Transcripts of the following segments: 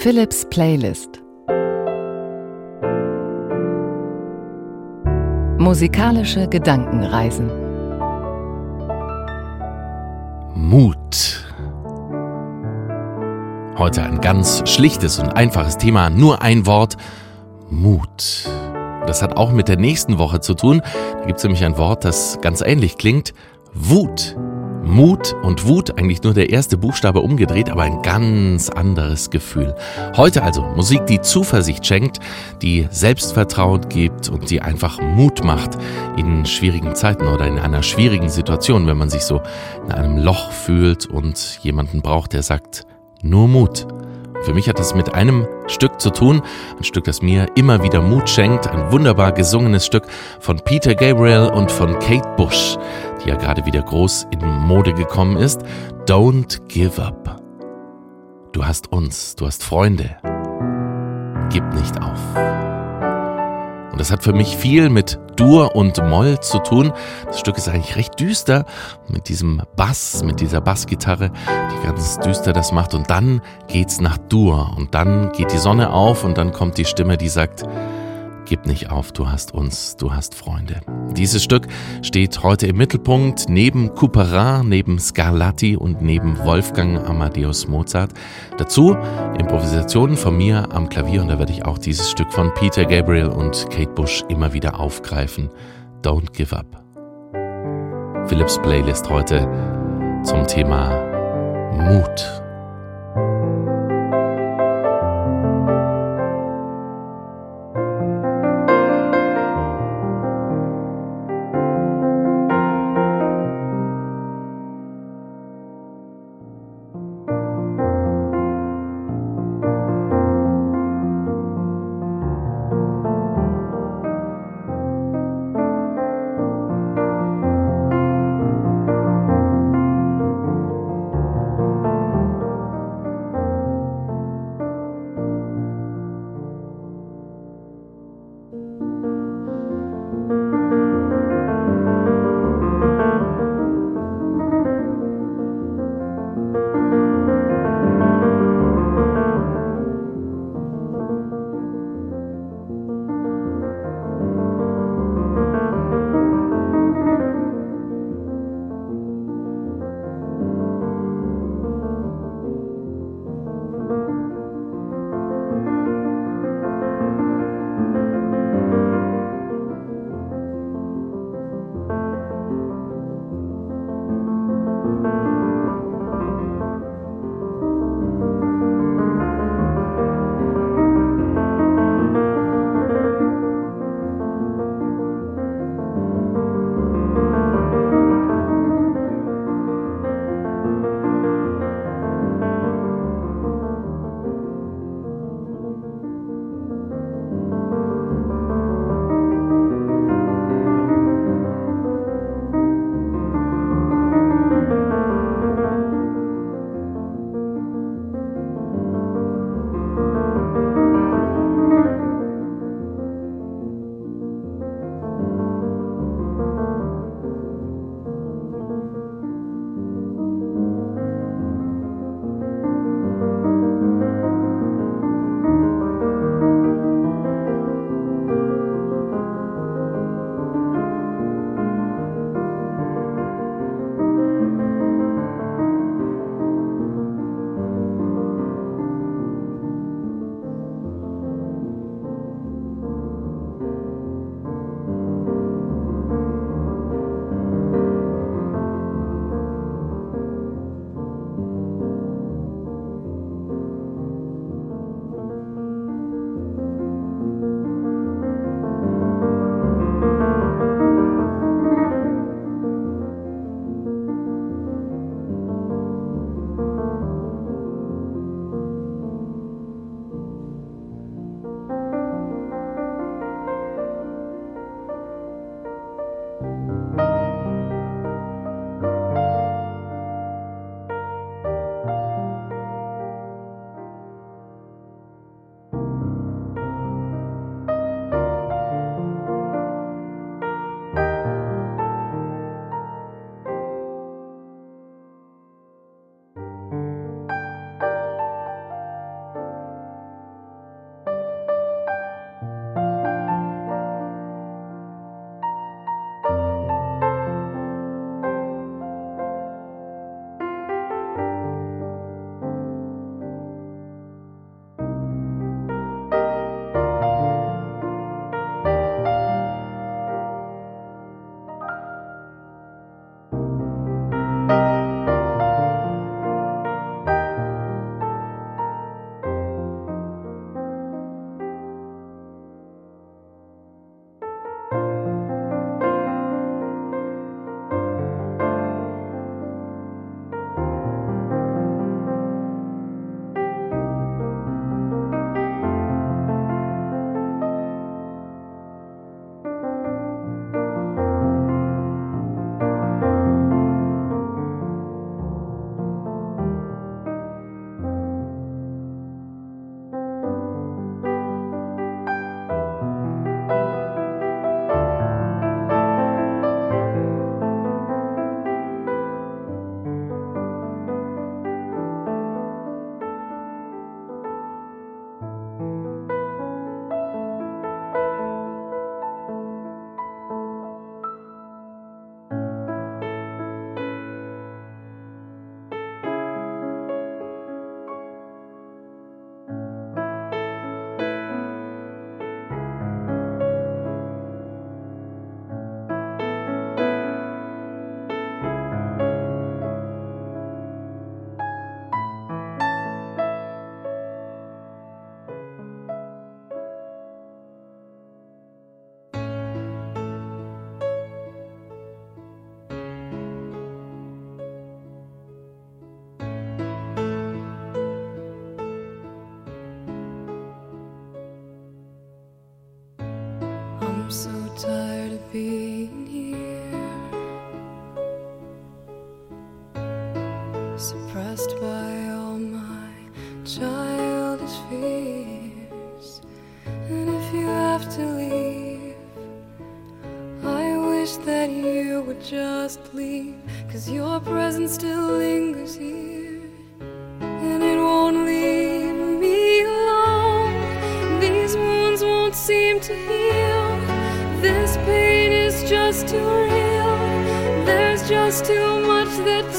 Philips Playlist Musikalische Gedankenreisen Mut. Heute ein ganz schlichtes und einfaches Thema, nur ein Wort, Mut. Das hat auch mit der nächsten Woche zu tun. Da gibt es nämlich ein Wort, das ganz ähnlich klingt, Wut. Mut und Wut, eigentlich nur der erste Buchstabe umgedreht, aber ein ganz anderes Gefühl. Heute also Musik, die Zuversicht schenkt, die Selbstvertrauen gibt und die einfach Mut macht in schwierigen Zeiten oder in einer schwierigen Situation, wenn man sich so in einem Loch fühlt und jemanden braucht, der sagt, nur Mut. Für mich hat es mit einem Stück zu tun, ein Stück, das mir immer wieder Mut schenkt, ein wunderbar gesungenes Stück von Peter Gabriel und von Kate Bush, die ja gerade wieder groß in Mode gekommen ist. Don't give up. Du hast uns, du hast Freunde. Gib nicht auf. Und das hat für mich viel mit Dur und Moll zu tun. Das Stück ist eigentlich recht düster mit diesem Bass, mit dieser Bassgitarre, die ganz düster das macht. Und dann geht's nach Dur und dann geht die Sonne auf und dann kommt die Stimme, die sagt, Gib nicht auf, du hast uns, du hast Freunde. Dieses Stück steht heute im Mittelpunkt neben Couperin, neben Scarlatti und neben Wolfgang Amadeus Mozart. Dazu Improvisationen von mir am Klavier und da werde ich auch dieses Stück von Peter Gabriel und Kate Bush immer wieder aufgreifen. Don't give up. Philips Playlist heute zum Thema Mut. There's too much that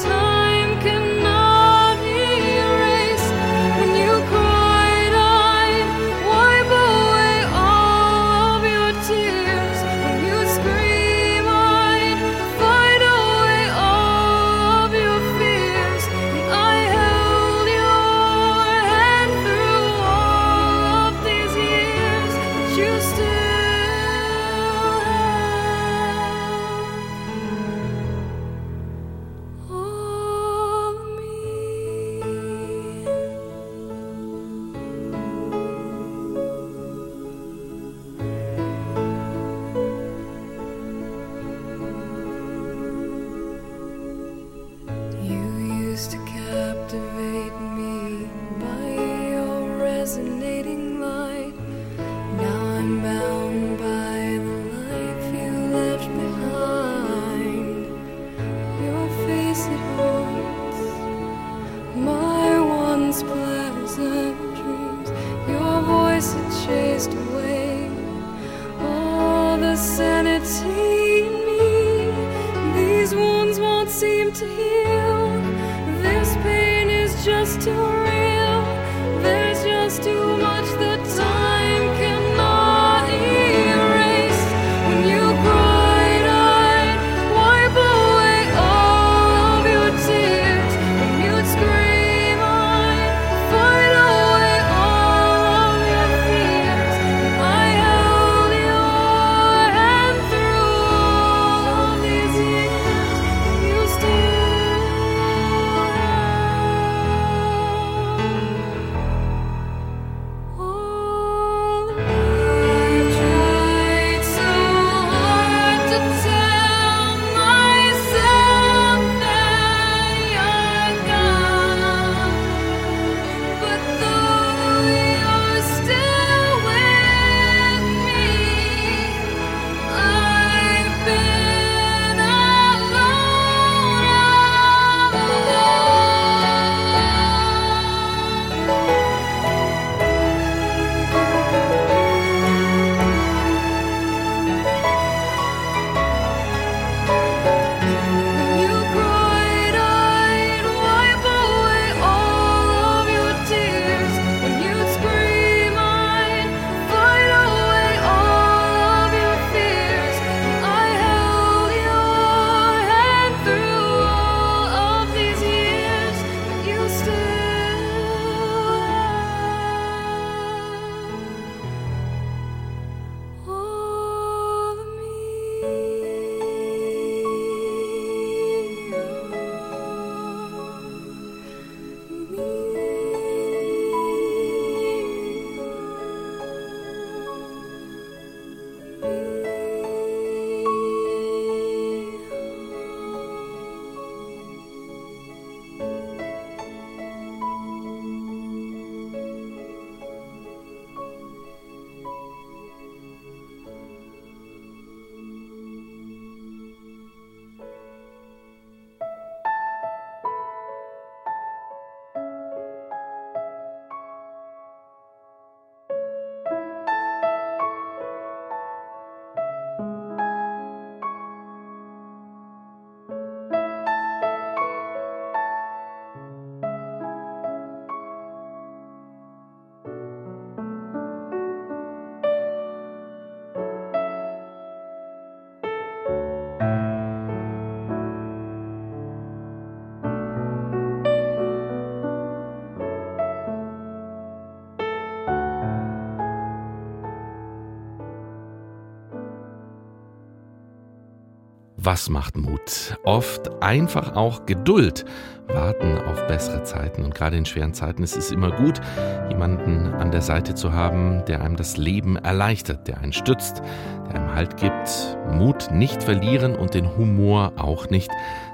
Was macht Mut? Oft einfach auch Geduld. Warten auf bessere Zeiten. Und gerade in schweren Zeiten ist es immer gut, jemanden an der Seite zu haben, der einem das Leben erleichtert, der einen stützt, der einem Halt gibt. Mut nicht verlieren und den Humor auch nicht.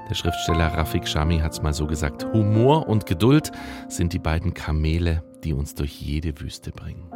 Der Schriftsteller Rafik Shami hat es mal so gesagt. Humor und Geduld sind die beiden Kamele, die uns durch jede Wüste bringen.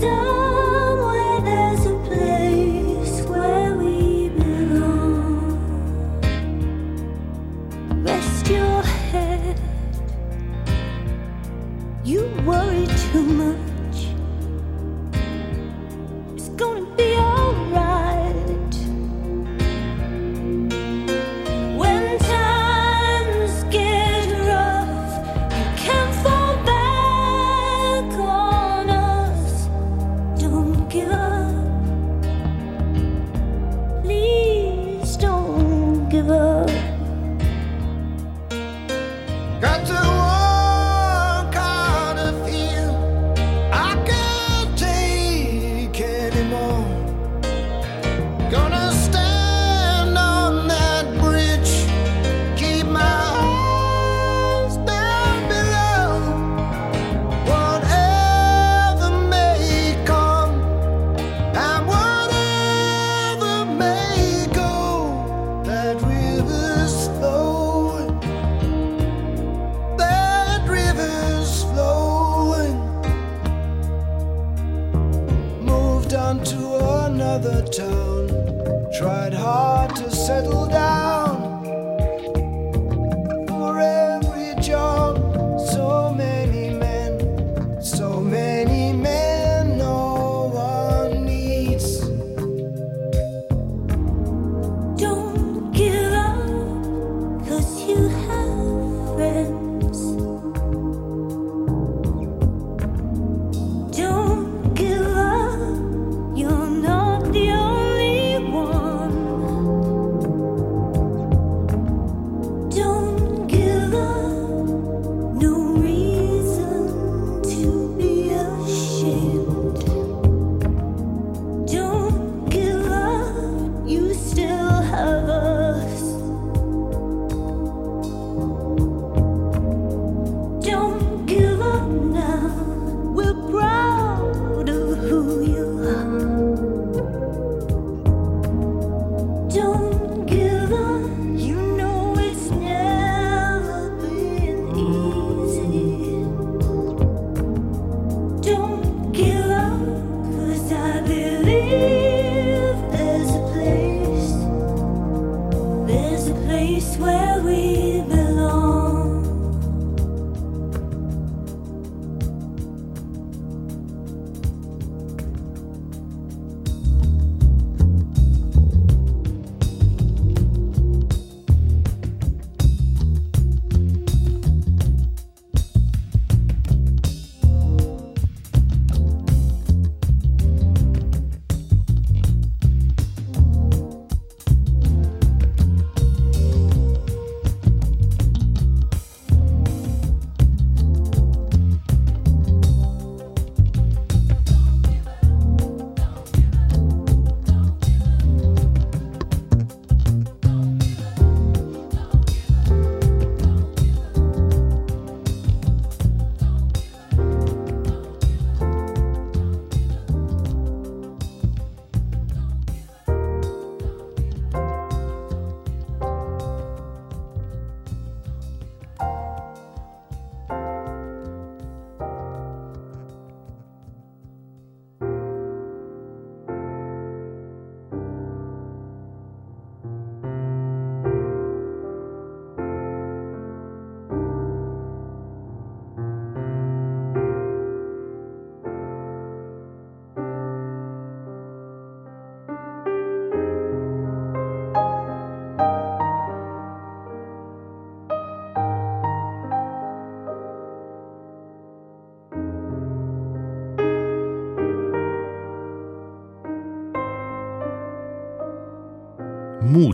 so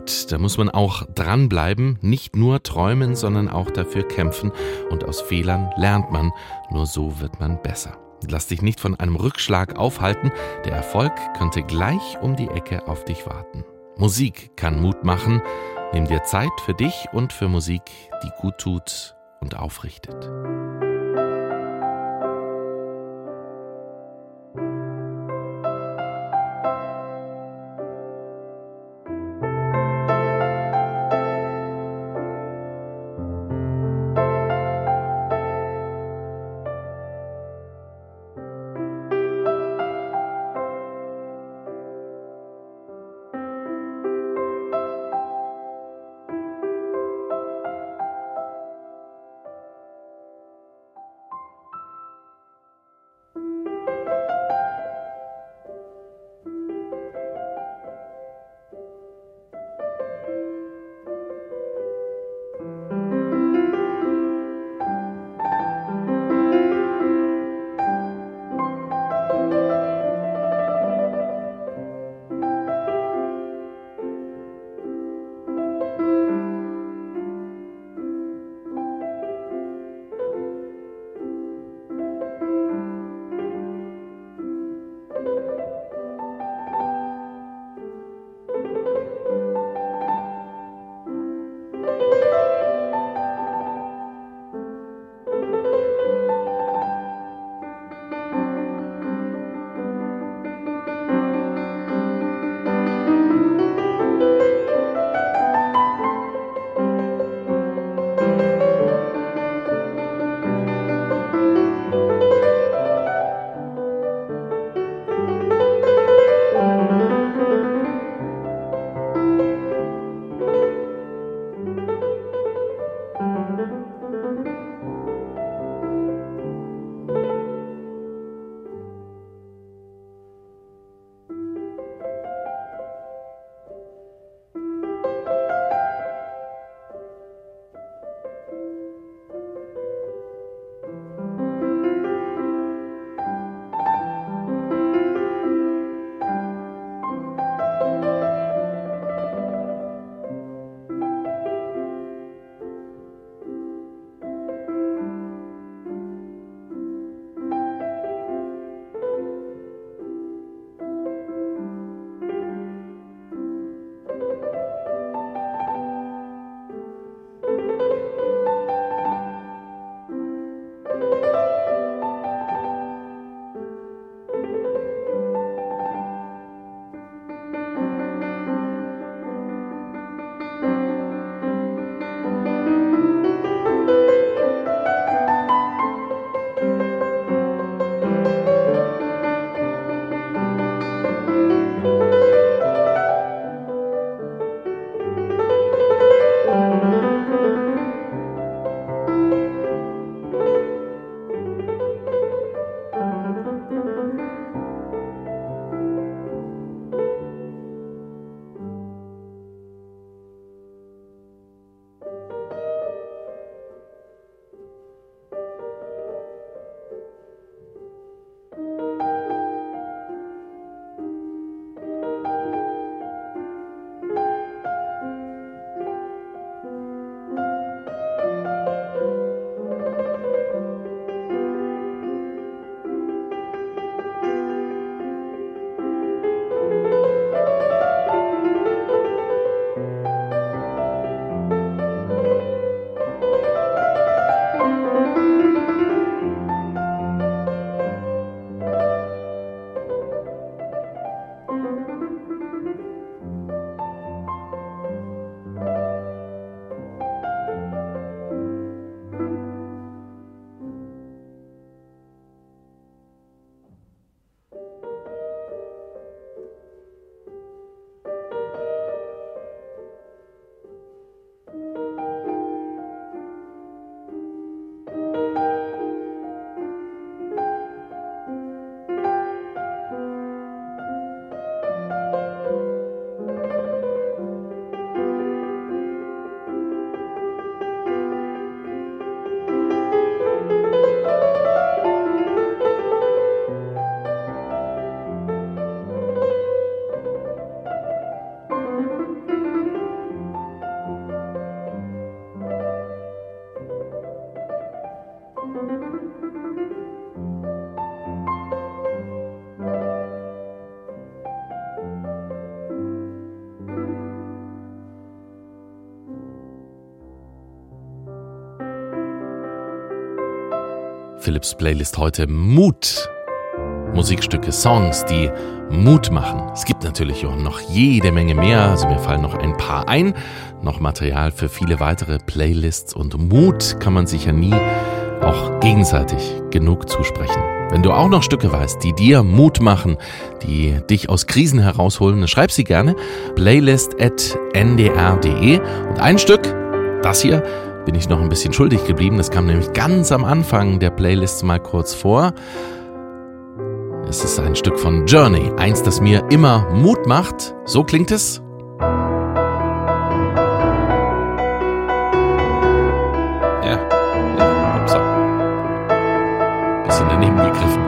Mut, da muss man auch dranbleiben, nicht nur träumen, sondern auch dafür kämpfen. Und aus Fehlern lernt man, nur so wird man besser. Lass dich nicht von einem Rückschlag aufhalten, der Erfolg könnte gleich um die Ecke auf dich warten. Musik kann Mut machen, nimm dir Zeit für dich und für Musik, die gut tut und aufrichtet. Philips Playlist heute Mut. Musikstücke, Songs, die Mut machen. Es gibt natürlich auch noch jede Menge mehr, also mir fallen noch ein paar ein. Noch Material für viele weitere Playlists und Mut kann man sich ja nie auch gegenseitig genug zusprechen. Wenn du auch noch Stücke weißt, die dir Mut machen, die dich aus Krisen herausholen, dann schreib sie gerne. Playlist.ndr.de und ein Stück, das hier, bin ich noch ein bisschen schuldig geblieben. Das kam nämlich ganz am Anfang der Playlist mal kurz vor. Es ist ein Stück von Journey, eins, das mir immer Mut macht. So klingt es. Ja, ja, upsa. Bisschen daneben gegriffen.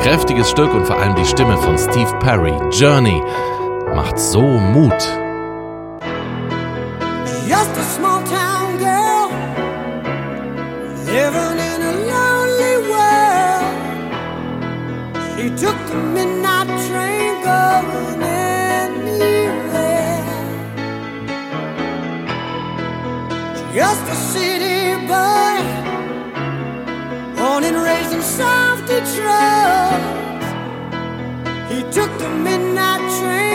Kräftiges Stück und vor allem die Stimme von Steve Perry, Journey, macht so Mut. Just a small living in a lonely world. She took the midnight train going anywhere. Just a city boy, born and raised in South Detroit. He took the midnight train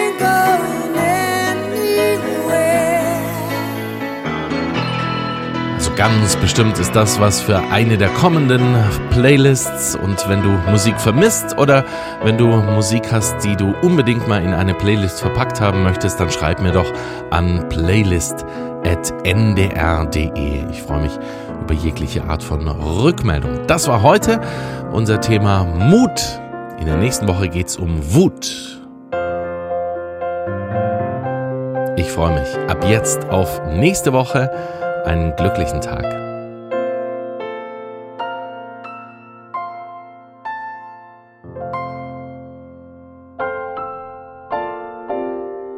ganz bestimmt ist das was für eine der kommenden Playlists. Und wenn du Musik vermisst oder wenn du Musik hast, die du unbedingt mal in eine Playlist verpackt haben möchtest, dann schreib mir doch an playlist.ndr.de. Ich freue mich über jegliche Art von Rückmeldung. Das war heute unser Thema Mut. In der nächsten Woche geht's um Wut. Ich freue mich ab jetzt auf nächste Woche. Einen glücklichen Tag.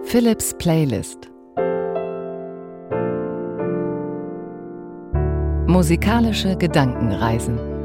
Philips Playlist. Musikalische Gedankenreisen.